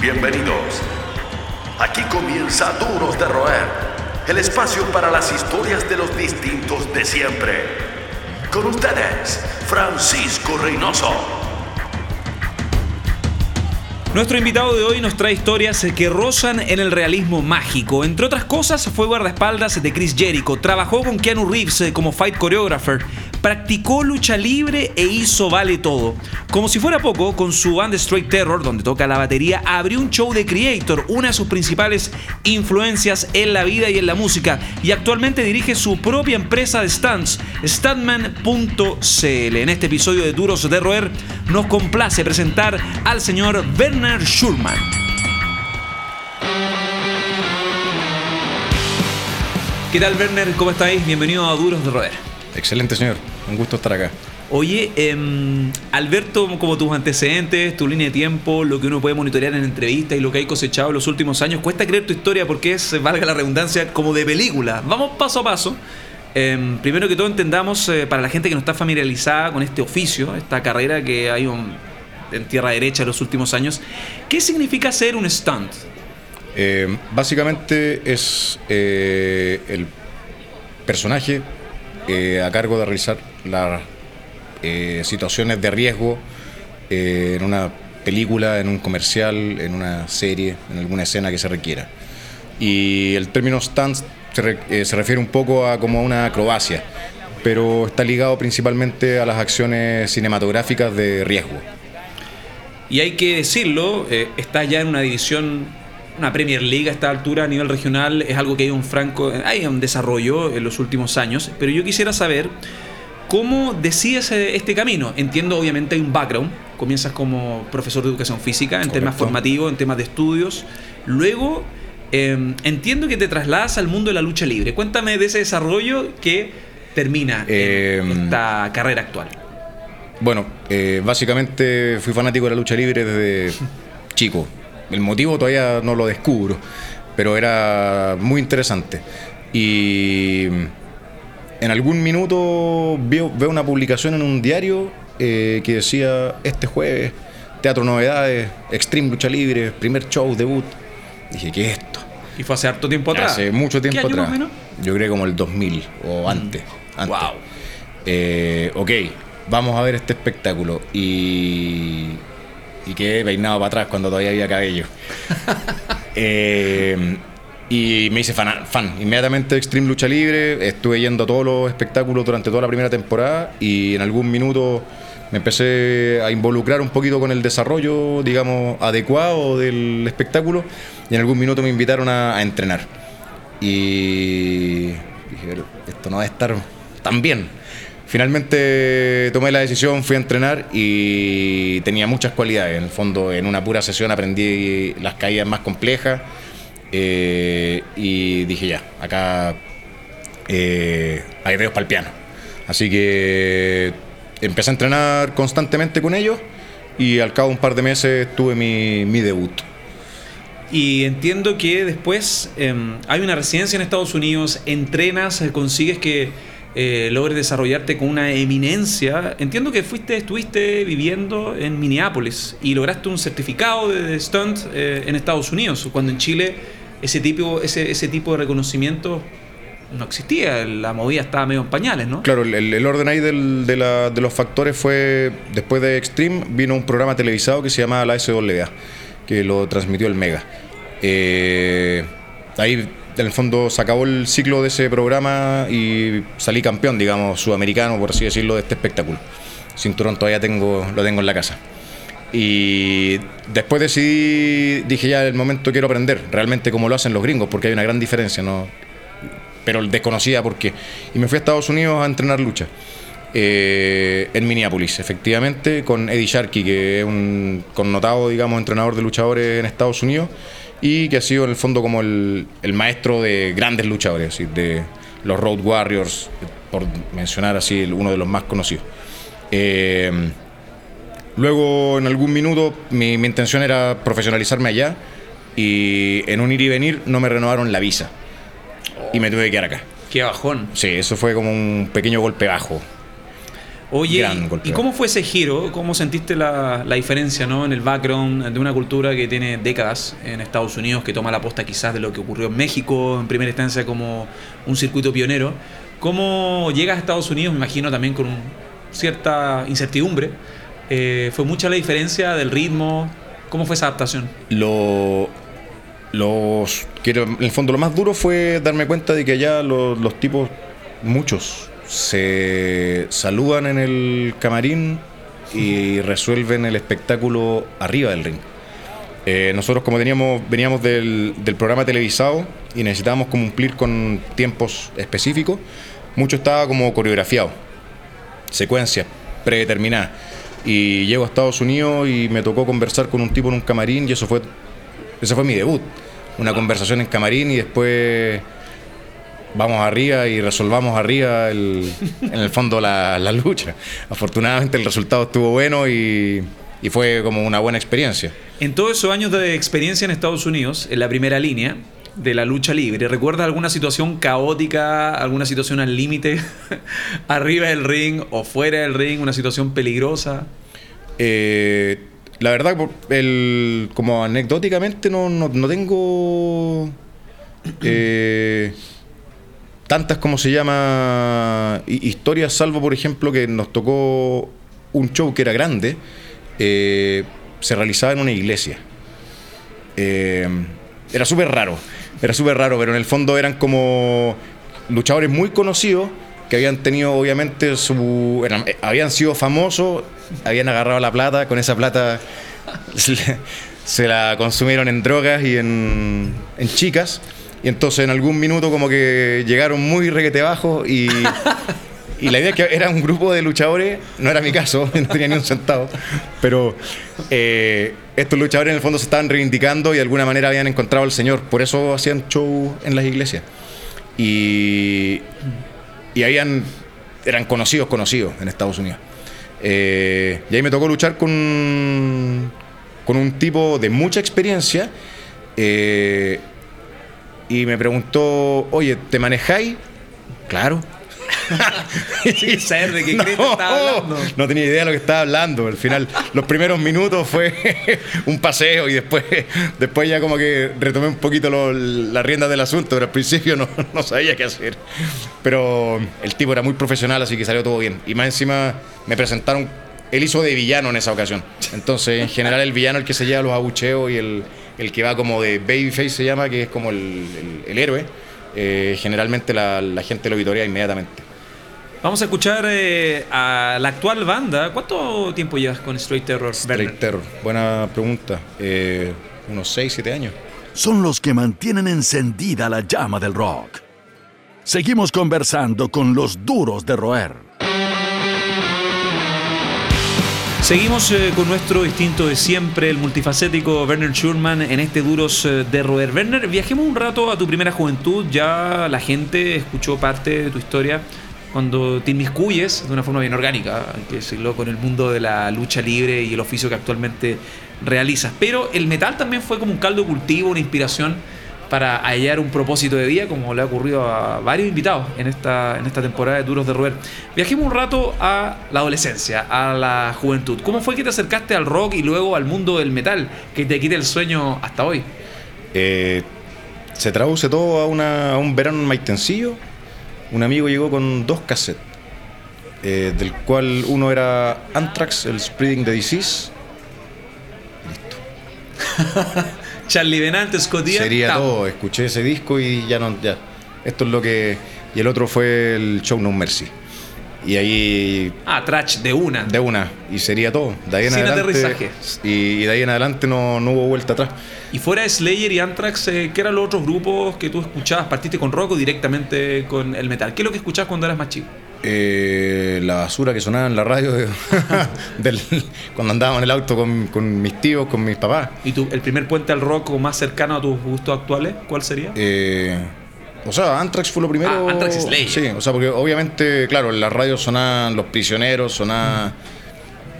Bienvenidos. Aquí comienza Duros de Roer, el espacio para las historias de los distintos de siempre. Con ustedes, Francisco Reynoso. Nuestro invitado de hoy nos trae historias que rozan en el realismo mágico. Entre otras cosas, fue guardaespaldas de Chris Jericho, trabajó con Keanu Reeves eh, como fight choreographer, practicó lucha libre e hizo vale todo. Como si fuera poco, con su band Straight Terror, donde toca la batería, abrió un show de Creator, una de sus principales influencias en la vida y en la música, y actualmente dirige su propia empresa de stunts, stuntman.cl. En este episodio de Duros de Roer, nos complace presentar al señor Werner Schurman. ¿Qué tal, Werner? ¿Cómo estáis? Bienvenido a Duros de Roer. Excelente, señor. Un gusto estar acá. Oye, eh, Alberto, como tus antecedentes, tu línea de tiempo, lo que uno puede monitorear en entrevistas y lo que hay cosechado en los últimos años, cuesta creer tu historia porque es, valga la redundancia, como de película. Vamos paso a paso. Eh, primero que todo entendamos, eh, para la gente que no está familiarizada con este oficio, esta carrera que hay un, en tierra derecha en los últimos años, ¿qué significa ser un stunt? Eh, básicamente es eh, el personaje eh, a cargo de realizar las eh, situaciones de riesgo eh, en una película, en un comercial, en una serie, en alguna escena que se requiera. Y el término stunt se, re- se refiere un poco a como una acrobacia, pero está ligado principalmente a las acciones cinematográficas de riesgo. Y hay que decirlo, está ya en una división, una Premier League a esta altura a nivel regional, es algo que hay un franco, hay un desarrollo en los últimos años, pero yo quisiera saber cómo decides eh, este camino. Entiendo, obviamente, hay un background, comienzas como profesor de educación física, en temas formativos, en temas de estudios, luego eh, entiendo que te trasladas al mundo de la lucha libre. Cuéntame de ese desarrollo que termina Eh, en esta carrera actual. Bueno, eh, básicamente fui fanático de la lucha libre desde chico. El motivo todavía no lo descubro, pero era muy interesante. Y en algún minuto veo, veo una publicación en un diario eh, que decía, este jueves, Teatro Novedades, Extreme Lucha Libre, primer show, debut. Dije, ¿qué es esto? Y fue hace harto tiempo atrás. Hace mucho tiempo ¿Qué año atrás. más menos? Yo creo como el 2000 o antes. antes. Wow. Eh, ok, vamos a ver este espectáculo. Y, y quedé peinado para atrás cuando todavía había cabello. Eh, y me hice fan, fan. Inmediatamente Extreme Lucha Libre. Estuve yendo a todos los espectáculos durante toda la primera temporada. Y en algún minuto me empecé a involucrar un poquito con el desarrollo, digamos, adecuado del espectáculo. Y en algún minuto me invitaron a, a entrenar. Y dije, esto no va a estar tan bien. Finalmente tomé la decisión, fui a entrenar y tenía muchas cualidades. En el fondo, en una pura sesión aprendí las caídas más complejas eh, y dije ya, acá eh, hay dedos para el piano. Así que empecé a entrenar constantemente con ellos y al cabo de un par de meses tuve mi, debut. Y entiendo que después em, hay una residencia en Estados Unidos, entrenas, eh, consigues que eh, logres desarrollarte con una eminencia. Entiendo que fuiste, estuviste viviendo en Minneapolis y lograste un certificado de, stunt eh, en Estados Unidos, cuando en Chile ese tipo, ese, ese tipo de reconocimiento no existía, la movida estaba medio en pañales, ¿no? Claro, el, el orden ahí de, la- de los factores fue, después de Extreme, vino un programa televisado que se llamaba la SWA, que lo transmitió el Mega. Eh, ahí, en el fondo, se acabó el ciclo de ese programa y salí campeón, digamos, sudamericano, por así decirlo, de este espectáculo. Cinturón todavía tengo, lo tengo en la casa. Y después decidí, dije ya, el momento quiero aprender realmente cómo lo hacen los gringos, porque hay una gran diferencia, ¿no? pero desconocida porque. Y me fui a Estados Unidos a entrenar lucha. eh, en Minneapolis, efectivamente, con Eddie Sharkey, que es un connotado, digamos, entrenador de luchadores en Estados Unidos y que ha sido en el fondo como el, el maestro de grandes luchadores, de los Road Warriors, por mencionar así uno de los más conocidos. Eh, luego, en algún minuto, mi, mi intención era profesionalizarme allá y en un ir y venir no me renovaron la visa y me tuve que quedar acá. Qué bajón. Sí, eso fue como un pequeño golpe bajo. Oye, ¿y cómo fue ese giro? ¿Cómo sentiste la, la diferencia ¿no? en el background de una cultura que tiene décadas en Estados Unidos, que toma la posta quizás de lo que ocurrió en México en primera instancia como un circuito pionero? ¿Cómo llegas a Estados Unidos, me imagino también con cierta incertidumbre? Eh, ¿Fue mucha la diferencia del ritmo? ¿Cómo fue esa adaptación? Lo, los, que en el fondo lo más duro fue darme cuenta de que allá los, los tipos, muchos, se saludan en el camarín y resuelven el espectáculo arriba del ring. Eh, nosotros como teníamos, veníamos del, del programa televisado y necesitábamos cumplir con tiempos específicos, mucho estaba como coreografiado, secuencias predeterminadas. Y llego a Estados Unidos y me tocó conversar con un tipo en un camarín y eso fue, ese fue mi debut. Una conversación en camarín y después vamos arriba y resolvamos arriba el- en el fondo la, la lucha. Afortunadamente el resultado estuvo bueno y, y fue como una buena experiencia. En todos esos años de experiencia en Estados Unidos, en la primera línea de la lucha libre, ¿recuerdas alguna situación caótica, alguna situación al límite, arriba del ring o fuera del ring, una situación peligrosa? Eh, la verdad, el, como anecdóticamente no, no, no tengo eh, tantas como se llama hi- historias, salvo por ejemplo que nos tocó un show que era grande, eh, se realizaba en una iglesia. Eh, era súper raro, era súper raro, pero en el fondo eran como luchadores muy conocidos que habían tenido obviamente su... eran- eh, habían sido famosos, habían agarrado la plata, con esa plata se la consumieron en drogas y en, en chicas, y entonces en algún minuto como que llegaron muy requete bajo y... Y la idea es que era un grupo de luchadores, no era mi caso, no tenía ni un centavo, pero eh, estos luchadores en el fondo se estaban reivindicando y de alguna manera habían encontrado al Señor, por eso hacían show en las iglesias. Y, y habían, eran conocidos, conocidos en Estados Unidos. Eh, y ahí me tocó luchar con, con un tipo de mucha experiencia eh, y me preguntó, oye, ¿te manejáis? Claro. Sin saber de qué estaba hablando. No tenía idea de lo que estaba hablando. Al final, los primeros minutos fue un paseo y después, después ya como que retomé un poquito lo- la rienda del asunto, pero al principio no, no sabía qué hacer. Pero el tipo era muy profesional, así que salió todo bien. Y más encima me presentaron, él hizo de villano en esa ocasión. Entonces, en general, el villano el que se lleva los abucheos y el, el que va como de babyface se llama, que es como el, el- el héroe. eh, generalmente la, la gente lo vitorea inmediatamente. Vamos a escuchar eh, a la actual banda. ¿Cuánto tiempo llevas con Straight Terror? Werner? Straight Terror. Buena pregunta. Eh, unos 6, 7 años. son los que mantienen encendida la llama del rock. Seguimos conversando con los duros de roer. Seguimos eh, con nuestro distinto de siempre, el multifacético Werner Schurman en este Duros eh, de Roer. Werner, viajemos un rato a tu primera juventud. Ya la gente escuchó parte de tu historia cuando te inmiscuyes de una forma bien orgánica, hay que decirlo, con el mundo de la lucha libre y el oficio que actualmente realizas. Pero el metal también fue como un caldo cultivo, una inspiración para hallar un propósito de vida, como le ha ocurrido a varios invitados en esta, en esta temporada de Duros de Roer. Viajemos un rato a la adolescencia, a la juventud. ¿Cómo fue que te acercaste al rock y luego al mundo del metal, que te quita el sueño hasta hoy? Eh, se traduce todo a, una- a un verano en Maitencillo. Un amigo llegó con dos cassettes, eh, del cual uno era Anthrax, el Spreading the Disease. Charlie Benante, Scott Ian, Sería todo. Escuché ese disco y ya no. Ya. Esto es lo que. Y el otro fue el Show No Mercy. Y ahí Ah, trash de una. de una. Y sería todo. De ahí en Sin adelante. aterrizaje. Y, y de ahí en adelante no, no hubo vuelta atrás. Y fuera de Slayer y Anthrax, eh, ¿qué eran los otros grupos que tú escuchabas? ¿Partiste con rock o directamente con el metal? ¿Qué es lo que escuchabas cuando eras más chico? Eh, la basura que sonaba en la radio de- del- cuando andábamos en el auto con, con mis tíos, con mis papás. ¿Y tú, el primer puente al rock más cercano a tus gustos actuales, cuál sería? Eh, o sea, Anthrax fue lo primero. Ah, Anthrax Slayer. Sí, o sea, porque obviamente, claro, en la radio sonaban Los Prisioneros, sonaban.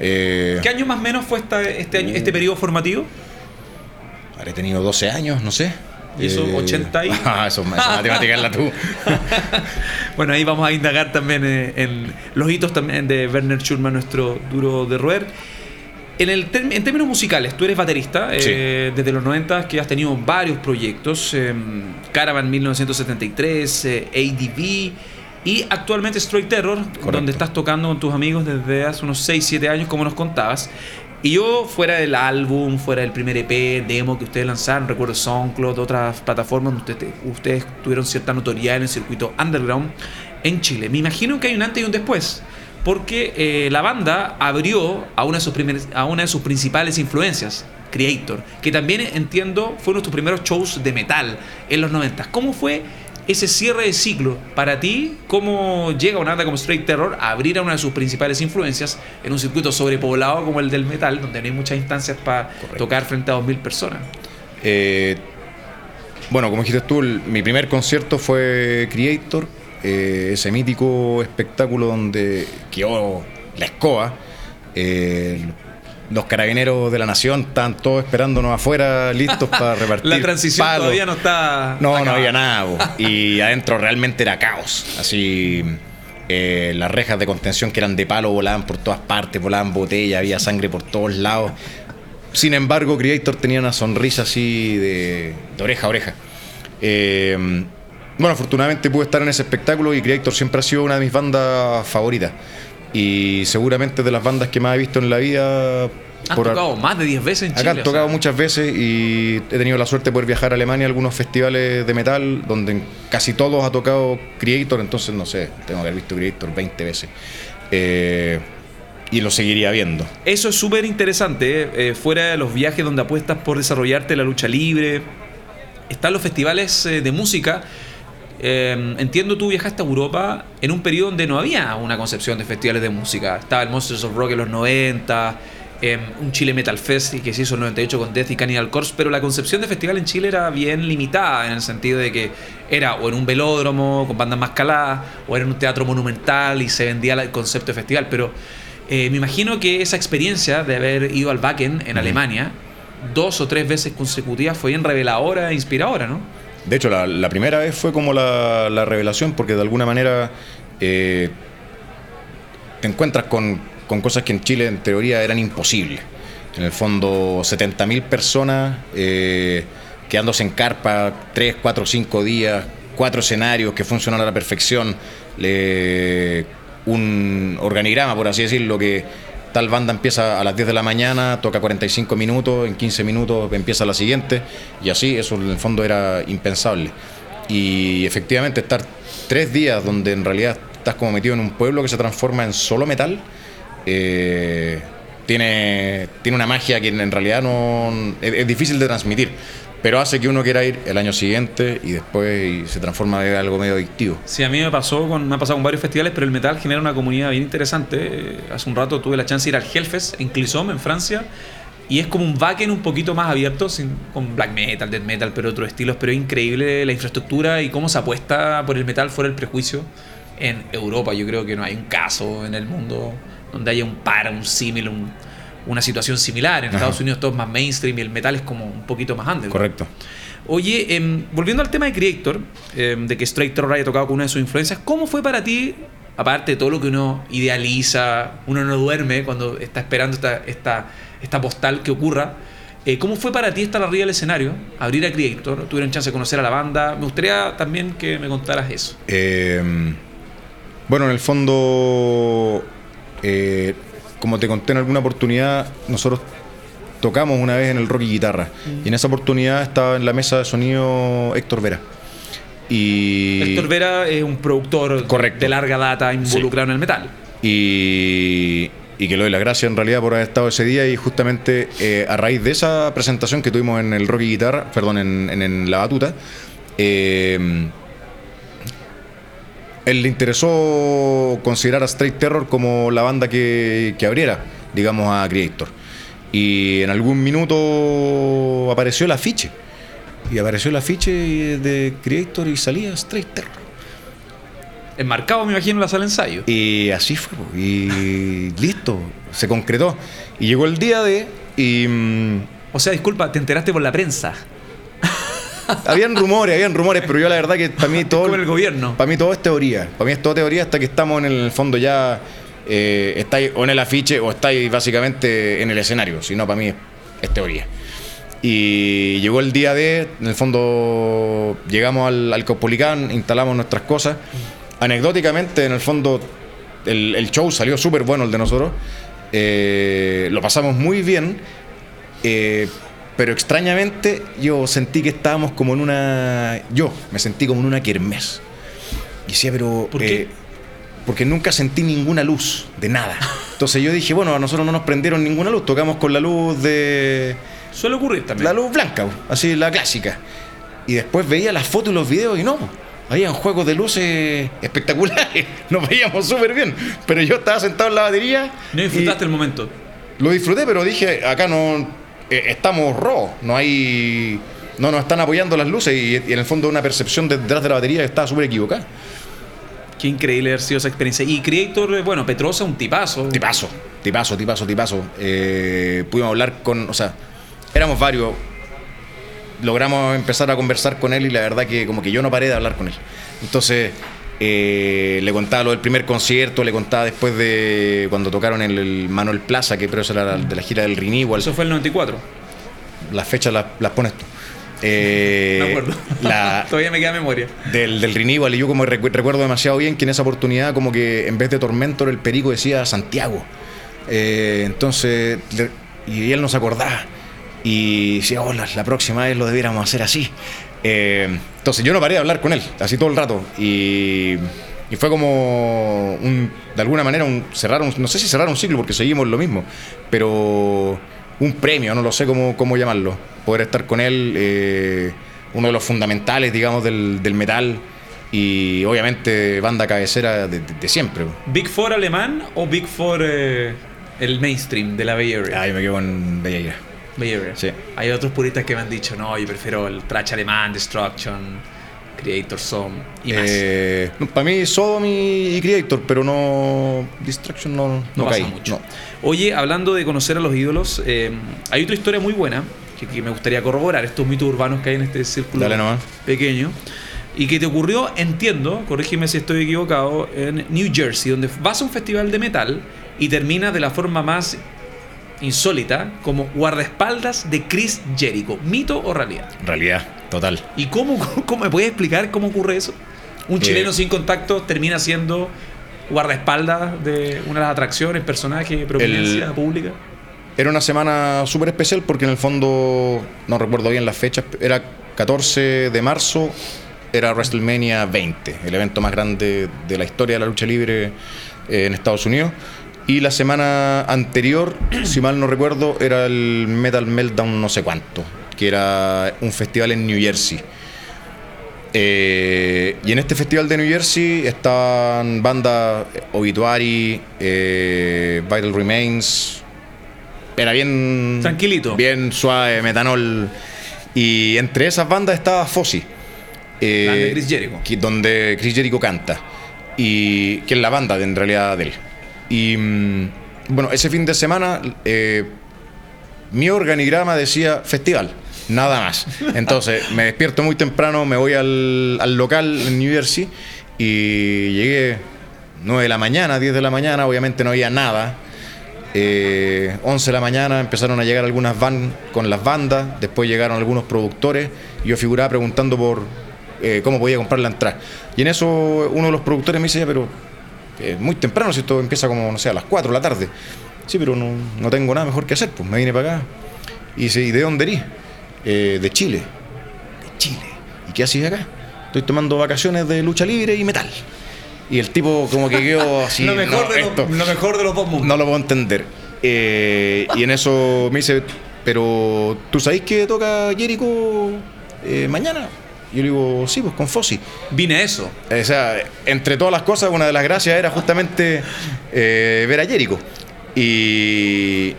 eh, ¿Qué año más o menos fue esta- este, año, este periodo formativo? habré tenido 12 años, no sé. ¿Y eso, Eh, 80 y? Ah, eso, matemática tú. bueno, ahí vamos a indagar también eh, en los hitos también de Werner Schulman, nuestro duro de roer. En, el en términos musicales, tú eres baterista eh, desde los 90 que has tenido varios proyectos, eh, Caravan 1973, eh, ADV y actualmente Straight Terror, donde estás tocando con tus amigos desde hace unos 6-7 años, como nos contabas. Y yo, fuera del álbum, fuera del primer EP, demo que ustedes lanzaron, recuerdo SoundCloud, otras plataformas donde ustedes, ustedes tuvieron cierta notoriedad en el circuito underground en Chile. Me imagino que hay un antes y un después, porque eh, la banda abrió a una, de sus primer- a una de sus principales influencias, Creator, que también entiendo fue uno de tus primeros shows de metal en los 90. ¿Cómo fue ese cierre de ciclo para ti? ¿Cómo llega una banda como Straight Terror a abrir a una de sus principales influencias en un circuito sobrepoblado como el del metal, donde no hay muchas instancias para tocar frente a 2.000 personas? Eh, bueno, como dijiste tú, el- mi primer concierto fue Creator, eh, ese mítico espectáculo donde quedó la escoba. eh, los carabineros de la nación estaban todos esperándonos afuera, listos para repartir. La transición palos. todavía no está. No, no había nada. Y adentro realmente era caos. Así, eh, las rejas de contención que eran de palo volaban por todas partes, volaban botellas, había sangre por todos lados. Sin embargo, Creator tenía una sonrisa así de, de oreja a oreja. Eh, bueno, afortunadamente pude estar en ese espectáculo y Creator siempre ha sido una de mis bandas favoritas. Y seguramente de las bandas que más he visto en la vida. Han por- tocado más de 10 veces en Chile. Acá han o tocado sea, muchas veces y he tenido la suerte de poder viajar a Alemania a algunos festivales de metal donde casi todos ha tocado Creator, entonces no sé, tengo que haber visto Creator 20 veces. Eh, y lo seguiría viendo. Eso es súper interesante, ¿eh? Eh, fuera de los viajes donde apuestas por desarrollarte la lucha libre, están los festivales de música. Eh, entiendo tú viajaste a Europa en un periodo donde no había una concepción de festivales de música. Estaba el Monsters of Rock en los 90, eh, un Chile Metal Fest que se hizo en el 98 con Death y Cannibal Corpse, pero la concepción de festival en Chile era bien limitada en el sentido de que era o en un velódromo con bandas más caladas, o era en un teatro monumental y se vendía el concepto de festival. Pero eh, me imagino que esa experiencia de haber ido al Wacken en Alemania dos o tres veces consecutivas fue bien reveladora e inspiradora, ¿no? De hecho, la, primera vez fue como la, la revelación porque de alguna manera eh, te encuentras con, con cosas que en Chile en teoría eran imposibles. En el fondo, 70.000 personas eh, quedándose en carpa 3, 4, 5 días, cuatro escenarios que funcionan a la perfección, le- un organigrama, por así decirlo, que tal banda empieza a las 10 de la mañana, toca 45 minutos, en 15 minutos empieza la siguiente, y así, eso en el fondo era impensable. Y efectivamente estar tres días donde en realidad estás como metido en un pueblo que se transforma en solo metal, eh, tiene, tiene una magia que en realidad no es, es difícil de transmitir, pero hace que uno quiera ir el año siguiente y después se transforma en algo medio adictivo. Sí, a mí me pasó me ha pasado con varios festivales, pero el metal genera una comunidad bien interesante. Eh, Hace un rato tuve la chance de ir al Hellfest en Clisson, en Francia, y es como un backend un poquito más abierto, sin, con black metal, death metal, pero otros estilos, pero es increíble la infraestructura y cómo se apuesta por el metal fuera del prejuicio en Europa. Yo creo que no hay un caso en el mundo donde haya un par, un símil, un- una situación similar. En Ajá. Estados Unidos todo es más mainstream y el metal es como un poquito más underground. Correcto. Oye, em, volviendo al tema de Creator, em, de que Straight Terror haya tocado con una de sus influencias, ¿cómo fue para ti, aparte de todo lo que uno idealiza, uno no duerme cuando está esperando esta, esta, esta postal que ocurra? eh, ¿Cómo fue para ti estar arriba del escenario, abrir a Creator? ¿Tuvieron chance de conocer a la banda? Me gustaría también que me contaras eso. Eh, bueno, en el fondo, eh, como te conté en alguna oportunidad, nosotros tocamos una vez en el rock y guitarra. Y en esa oportunidad estaba en la mesa de sonido Héctor Vera. Y, Héctor Vera es un productor Correcto. de larga data involucrado en el metal. y, y que le doy las gracias en realidad por haber estado ese día y justamente eh, a raíz de esa presentación que tuvimos en el rock y guitarra, perdón, en, en- en la batuta, eh, él le interesó considerar a Straight Terror como la banda que, que abriera, digamos, a Creator. Y en algún minuto apareció el afiche. Y apareció el afiche de Creator y salía Straight Terror. Enmarcado, me imagino, la sala ensayo. Y así fue, y listo, se concretó. Y llegó el día de. Y. mm, O sea, disculpa, te enteraste por la prensa. Habían rumores, habían rumores, pero yo la verdad que para mí todo. como el gobierno. Para mí todo es teoría. Para mí es todo teoría hasta que estamos en el fondo ya. Eh, estáis o en el afiche o estáis básicamente en el escenario. Si no, para mí es, es teoría. Y llegó el día de, en el fondo, llegamos al, al Caupolicán, instalamos nuestras cosas. Anecdóticamente, en el fondo, el, el show salió súper bueno, el de nosotros. Eh, lo pasamos muy bien. eh, pero extrañamente yo sentí que estábamos como en una... Yo me sentí como en una kermés. Y decía, pero... ¿Por qué? eh, porque nunca sentí ninguna luz, de nada. Entonces yo dije, bueno, a nosotros no nos prendieron ninguna luz, tocamos con la luz de... Suele ocurrir también. La luz blanca, así la clásica. Y después veía las fotos y los videos y no. Habían juegos de luces espectaculares. Nos veíamos súper bien. Pero yo estaba sentado en la batería. No disfrutaste el momento. Lo disfruté, pero dije, acá no. Eh, estamos raw. No hay. No nos están apoyando las luces y, y en el fondo una percepción de- detrás de la batería que estaba súper equivocada. Qué increíble haber sido esa experiencia. Y Creator, eh, bueno, Petrosa, un tipazo. Tipazo, tipazo, tipazo, tipazo. Eh, pudimos hablar con, o sea, éramos varios. Logramos empezar a conversar con él y la verdad que como que yo no paré de hablar con él. Entonces, eh, le contaba lo del primer concierto, le contaba después de cuando tocaron en el Manuel Plaza, que pero eso era de la gira del Renewal. Eso fue el 94. Las fechas las, las pones tú. Eh, Me acuerdo. la- Todavía me queda memoria. del, del Renewal y yo como recu- recuerdo demasiado bien que en esa oportunidad como que en vez de Tormentor el perico decía Santiago Eh, entonces le- y él nos acordaba y decía oh, la, la próxima vez lo debiéramos hacer así Eh, entonces yo no paré de hablar con él así todo el rato y, y fue como un- de alguna manera un, no sé si cerrar un ciclo porque seguimos lo mismo pero un premio no lo sé cómo, cómo llamarlo poder estar con él eh, uno de los fundamentales, digamos, del, del metal y obviamente banda cabecera de, de- de siempre. ¿Big Four alemán o Big Four eh, el mainstream de la Bay Area? Ay, me quedo en. Bay Area. Sí. Hay otros puristas que me han dicho, no, yo prefiero el trash alemán, Destruction, Creator Some y más. Eh, para mí Sodom y, y Creator, pero no Distraction no, no, no pasa caí, mucho. Oye, hablando de conocer a los ídolos, eh, hay otra historia muy buena que, que me gustaría corroborar, estos mitos urbanos que hay en este círculo pequeño. Y que te ocurrió, entiendo, corrígeme si estoy equivocado, en New Jersey, donde vas a un festival de metal y terminas de la forma más insólita como guardaespaldas de Chris Jericho. ¿Mito o realidad? Realidad, total. ¿Y cómo, cómo me puedes explicar cómo ocurre eso? Un Eh, chileno sin contacto termina siendo guardaespaldas de una de las atracciones, personaje, prominencia El- pública. Era una semana súper especial porque en el fondo, no recuerdo bien las fechas, era 14 de marzo, era WrestleMania 20, el evento más grande de la historia de la lucha libre eh, en Estados Unidos. Y la semana anterior, si mal no recuerdo, era el Metal Meltdown no sé cuánto, que era un festival en New Jersey. Eh, y en este festival de New Jersey estaban bandas eh, Obituary, eh, Vital Remains. Era bien. Tranquilito. Bien suave, metanol. Y entre esas bandas estaba Fossi. eh, Chris Jericho. que- donde Chris Jericho canta. Y que es la banda de, en realidad de él. Y mm, bueno, ese fin de semana eh, mi organigrama decía festival, nada más. Entonces me despierto muy temprano, me voy al, al local en New Jersey y llegué 9 de la mañana, 10 de la mañana, obviamente no había nada. Eh, 11 de la mañana empezaron a llegar algunas van con las bandas, después llegaron algunos productores y yo figuraba preguntando por eh, cómo podía comprar la entrada. Y en eso uno de los productores me dice, "Ya, pero eh, muy temprano, si esto empieza como, no sé, a las 4 de la tarde. Sí, pero no, no tengo nada mejor que hacer, pues me vine para acá. Y dice, ¿y de dónde eres? "Eh, de Chile. De Chile. ¿Y qué haces acá? Estoy tomando vacaciones de lucha libre y metal. Y el tipo como que quedó así. lo, mejor "No, de esto- los, lo mejor de los dos mundos. no lo puedo entender. Eh, y en eso me dice, pero ¿tú sabés que toca Jericho eh, mañana? Yo le digo, sí, pues con Fossi. Vine a eso. O sea, entre todas las cosas, una de las gracias era justamente eh, ver a Jericho. Y,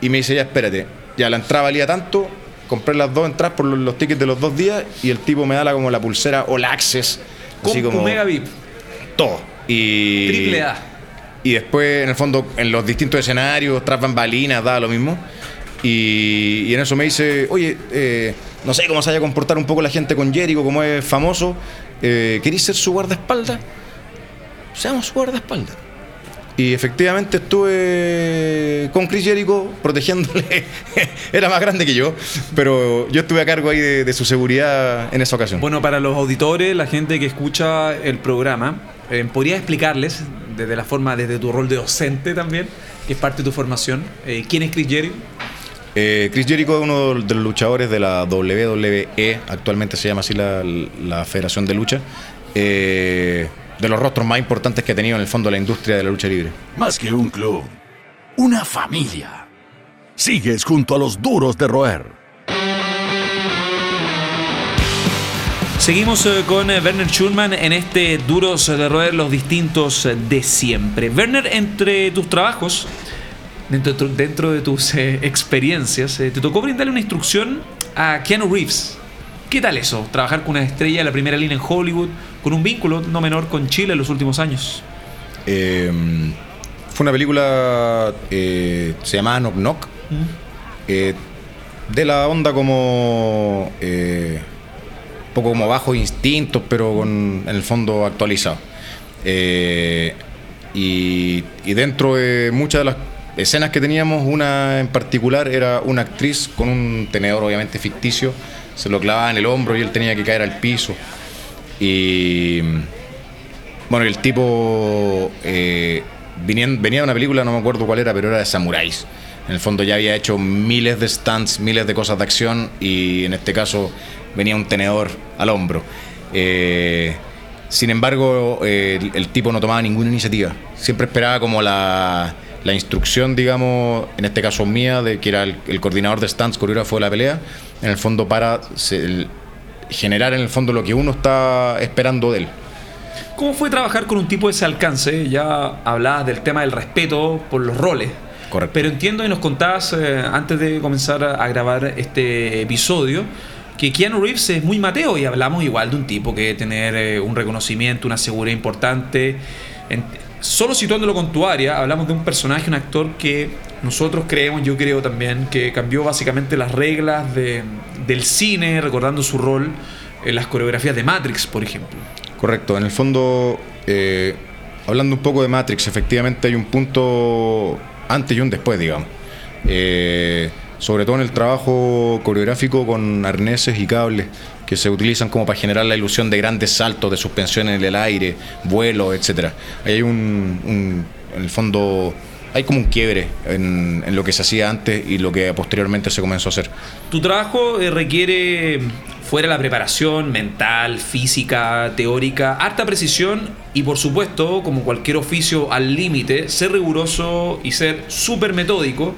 y me dice, ya espérate, ya la entrada valía tanto, compré las dos entradas por los, los tickets de los dos días y el tipo me da la, como la pulsera All Access. Así como Mega VIP. todo. Y, Triple A. y después, en el fondo, en los distintos escenarios, tras bambalinas, da lo mismo. Y, y en eso me dice, oye, eh, no sé cómo se vaya a comportar un poco la gente con Jericho, como es famoso. Eh, ¿Queréis ser su guardaespaldas? Seamos su guardaespaldas. Y efectivamente estuve con Chris Jericho protegiéndole. Era más grande que yo, pero yo estuve a cargo ahí de, de su seguridad en esa ocasión. Bueno, para los auditores, la gente que escucha el programa, eh, ¿podrías explicarles, desde la forma, desde tu rol de docente también, que es parte de tu formación, eh, quién es Chris Jericho? Eh, Chris Jericho es uno de los luchadores de la WWE, actualmente se llama así la, la Federación de Lucha. Eh, de los rostros más importantes que ha tenido en el fondo la industria de la lucha libre. Más que un club, una familia. Sigues junto a los duros de roer. Seguimos eh, con Werner Schulman en este Duros de Roer los distintos de siempre. Werner, entre tus trabajos, dentro, dentro de tus eh, experiencias, eh, te tocó brindarle una instrucción a Keanu Reeves. ¿Qué tal eso? Trabajar con una estrella de la primera línea en Hollywood, con un vínculo no menor con Chile en los últimos años. Eh, fue una película, eh, se llamaba Knock Knock, eh, de la onda como, un poco como bajo instintos, pero con, en el fondo actualizado. Eh, y, y dentro de muchas de las escenas que teníamos, una en particular era una actriz con un tenedor obviamente ficticio, se lo clavaba en el hombro y él tenía que caer al piso. Y bueno, el tipo eh, venía, venía de una película, no me acuerdo cuál era, pero era de samuráis. En el fondo ya había hecho miles de stunts, miles de cosas de acción y en este caso venía un tenedor al hombro. Eh, sin embargo, eh, el, el tipo no tomaba ninguna iniciativa. Siempre esperaba como la, la instrucción, digamos, en este caso mía, de que era el, el coordinador de stunts, coreógrafo de la pelea, en el fondo para se- el- generar en el fondo lo que uno está esperando de él. ¿Cómo fue trabajar con un tipo de ese alcance? Ya hablabas del tema del respeto por los roles. Correcto. Pero entiendo y nos contabas eh, antes de comenzar a, a grabar este episodio que Keanu Reeves es muy Mateo y hablamos igual de un tipo que debe tener eh, un reconocimiento, una seguridad importante. Solo situándolo con tu área, hablamos de un personaje, un actor que nosotros creemos, yo creo también, que cambió básicamente las reglas de- del cine, recordando su rol en las coreografías de Matrix, por ejemplo. Correcto, en el fondo, eh, hablando un poco de Matrix, efectivamente hay un punto antes y un después, digamos. Eh, sobre todo en el trabajo coreográfico con arneses y cables que se utilizan como para generar la ilusión de grandes saltos, de suspensión en el aire, etcétera. Ahí hay un, en el fondo, hay como un quiebre en, en lo que se hacía antes y lo que posteriormente se comenzó a hacer. Tu trabajo eh, requiere, fuera la preparación mental, física, teórica, harta precisión y por supuesto, como cualquier oficio al límite, ser riguroso y ser súper metódico.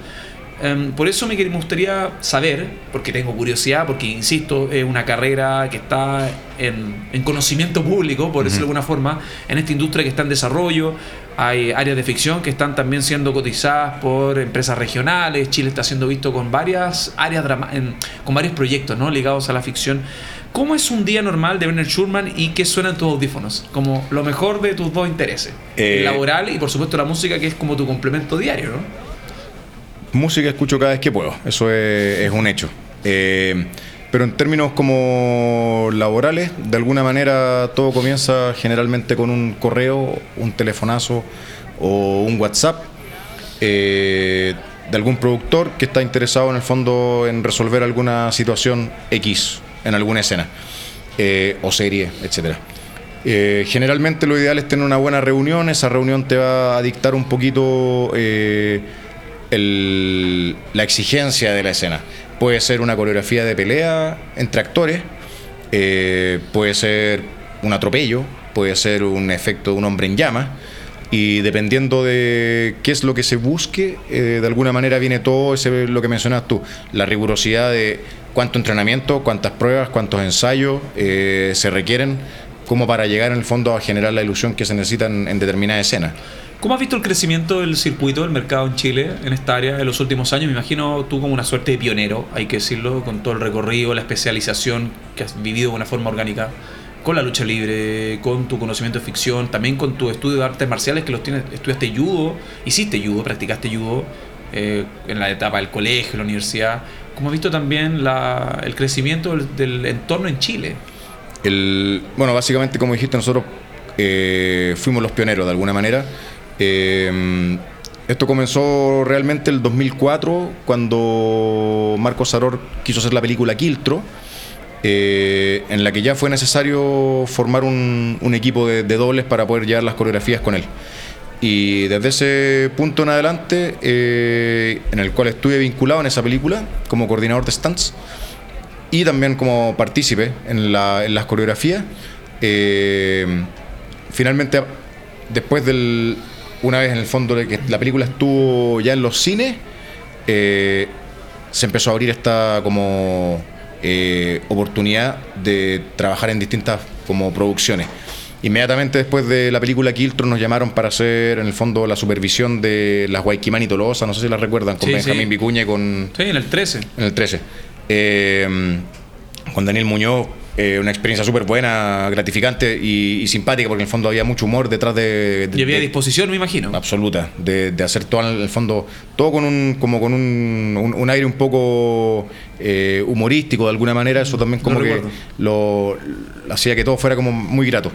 Em, por eso me, gustaría saber, porque tengo curiosidad, porque insisto, es una carrera que está en, en conocimiento público, por decirlo de alguna forma, en esta industria que está en desarrollo. Hay áreas de ficción que están también siendo cotizadas por empresas regionales. Chile está siendo visto con varias áreas, en- con varios proyectos ¿no? ligados a la ficción. ¿Cómo es un día normal de Werner Schurman y qué suena en tus audífonos? Como lo mejor de tus dos intereses. Eh, el laboral y por supuesto la música que es como tu complemento diario, ¿no? Música escucho cada vez que puedo, eso es, un hecho. Eh, pero en términos como laborales, de alguna manera todo comienza generalmente con un correo, un telefonazo o un WhatsApp eh, de algún productor que está interesado en el fondo en resolver alguna situación X en alguna escena eh, o serie, etcétera. Eh, generalmente lo ideal es tener una buena reunión, esa reunión te va a dictar un poquito el- la exigencia de la escena. Puede ser una coreografía de pelea entre actores, eh, puede ser un atropello, puede ser un efecto de un hombre en llamas, y dependiendo de qué es lo que se busque, eh, de alguna manera viene todo ese, lo que mencionas tú, la rigurosidad de cuánto entrenamiento, cuántas pruebas, cuántos ensayos eh, se requieren, como para llegar en el fondo a generar la ilusión que se necesita en, en determinada escena. ¿Cómo has visto el crecimiento del circuito del mercado en Chile en esta área en los últimos años? Me imagino tú como una suerte de pionero, hay que decirlo, con todo el recorrido, la especialización que has vivido de una forma orgánica, con la lucha libre, con tu conocimiento de ficción, también con tu estudio de artes marciales que los tienes, estudiaste judo, hiciste judo, practicaste judo. eh, en la etapa del colegio, la universidad, ¿cómo has visto también la- el crecimiento del, del entorno en Chile? El, bueno, básicamente, como dijiste, nosotros eh, fuimos los pioneros de alguna manera. Eh, esto comenzó realmente el 2004, cuando Marcos Saror quiso hacer la película Quiltro, eh, en la que ya fue necesario formar un, un equipo de, de dobles para poder llevar las coreografías con él. Y desde ese punto en adelante, eh, en el cual estuve vinculado en esa película como coordinador de stunts, y también como partícipe en, la- en las coreografías. Eh, finalmente, después del. Una vez en el fondo de que la película estuvo ya en los cines, eh, se empezó a abrir esta como eh, oportunidad de trabajar en distintas como producciones. Inmediatamente después de la película Kiltro nos llamaron para hacer en el fondo la supervisión de las Guayquimani Tolosa, no sé si las recuerdan, con Sí, Benjamín sí. Vicuña y con, Sí, en el 13. en el 13. Eh, con Daniel Muñoz, eh, una experiencia súper buena, gratificante y, y simpática, porque en el fondo había mucho humor detrás de. de- Y había de- disposición, me imagino. absoluta, de, de hacer todo en el fondo, todo con un, como con un, un- un aire un poco eh, humorístico de alguna manera, eso también como que lo, lo hacía que todo fuera como muy grato.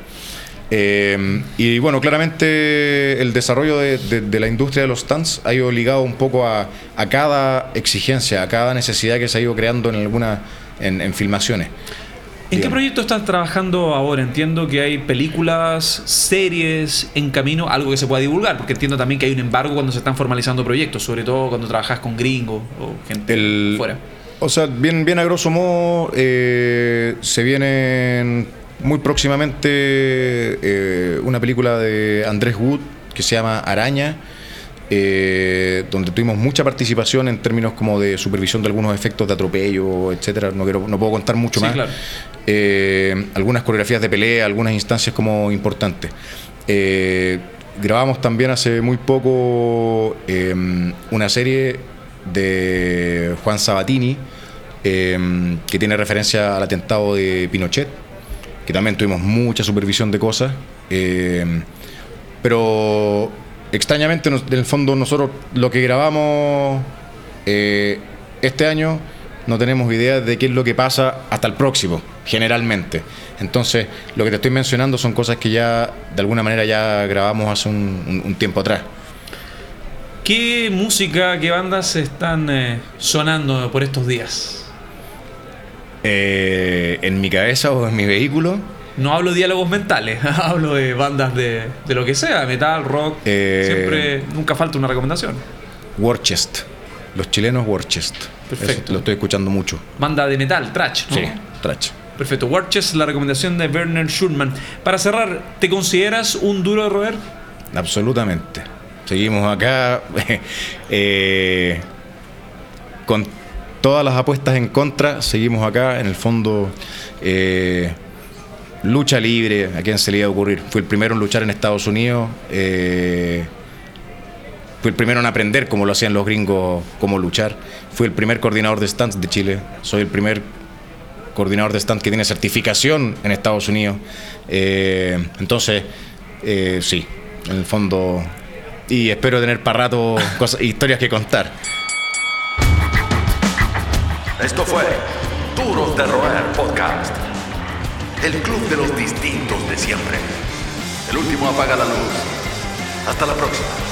Eh, y bueno, claramente el desarrollo de, de- de la industria de los stands ha ido ligado un poco a, a cada exigencia, a cada necesidad que se ha ido creando en alguna en, en filmaciones. ¿En qué proyecto estás trabajando ahora? Entiendo que hay películas, series en camino, algo que se pueda divulgar, porque entiendo también que hay un embargo cuando se están formalizando proyectos, sobre todo cuando trabajas con gringos o gente El- fuera. O sea, bien, bien a grosso modo, eh, se viene muy próximamente eh, una película de Andrés Wood que se llama Araña, eh, donde tuvimos mucha participación en términos como de supervisión de algunos efectos de atropello, etcétera. No, quiero, no puedo contar mucho Sí, más. claro. Eh, algunas coreografías de pelea, algunas instancias como importantes. Eh, grabamos también hace muy poco eh, una serie de Juan Sabatini eh, que tiene referencia al atentado de Pinochet, que también tuvimos mucha supervisión de cosas. eh, pero extrañamente, en el fondo, nosotros lo que grabamos eh, este año no tenemos idea de qué es lo que pasa hasta el próximo, generalmente. Entonces, lo que te estoy mencionando son cosas que ya, de alguna manera, ya grabamos hace un, un- un tiempo atrás. ¿Qué música, qué bandas están eh, sonando por estos días? Eh, en mi cabeza o en mi vehículo, No hablo de diálogos mentales, hablo de bandas de, de lo que sea, metal, rock. Eh, Siempre, nunca falta una recomendación. Worchest. Los chilenos Worchest. Perfecto. Eso lo estoy escuchando mucho. Banda de metal, trash. ¿no? Sí, trash. Perfecto. Warches, la recomendación de Werner Schulman. Para cerrar, ¿te consideras un duro de roer? Absolutamente. Seguimos acá eh, con todas las apuestas en contra. Seguimos acá, en el fondo, eh, lucha libre. ¿A quién se le iba a ocurrir? Fui el primero en luchar en Estados Unidos. eh, fui el primero en aprender cómo lo hacían los gringos, cómo luchar. Fui el primer coordinador de stands de Chile. Soy el primer coordinador de stand que tiene certificación en Estados Unidos. Eh, entonces, eh, sí, en el fondo. Y espero tener para rato cosas, historias que contar. Esto fue Duros de Roer Podcast. El club de los distintos de siempre. El último apaga la luz. Hasta la próxima.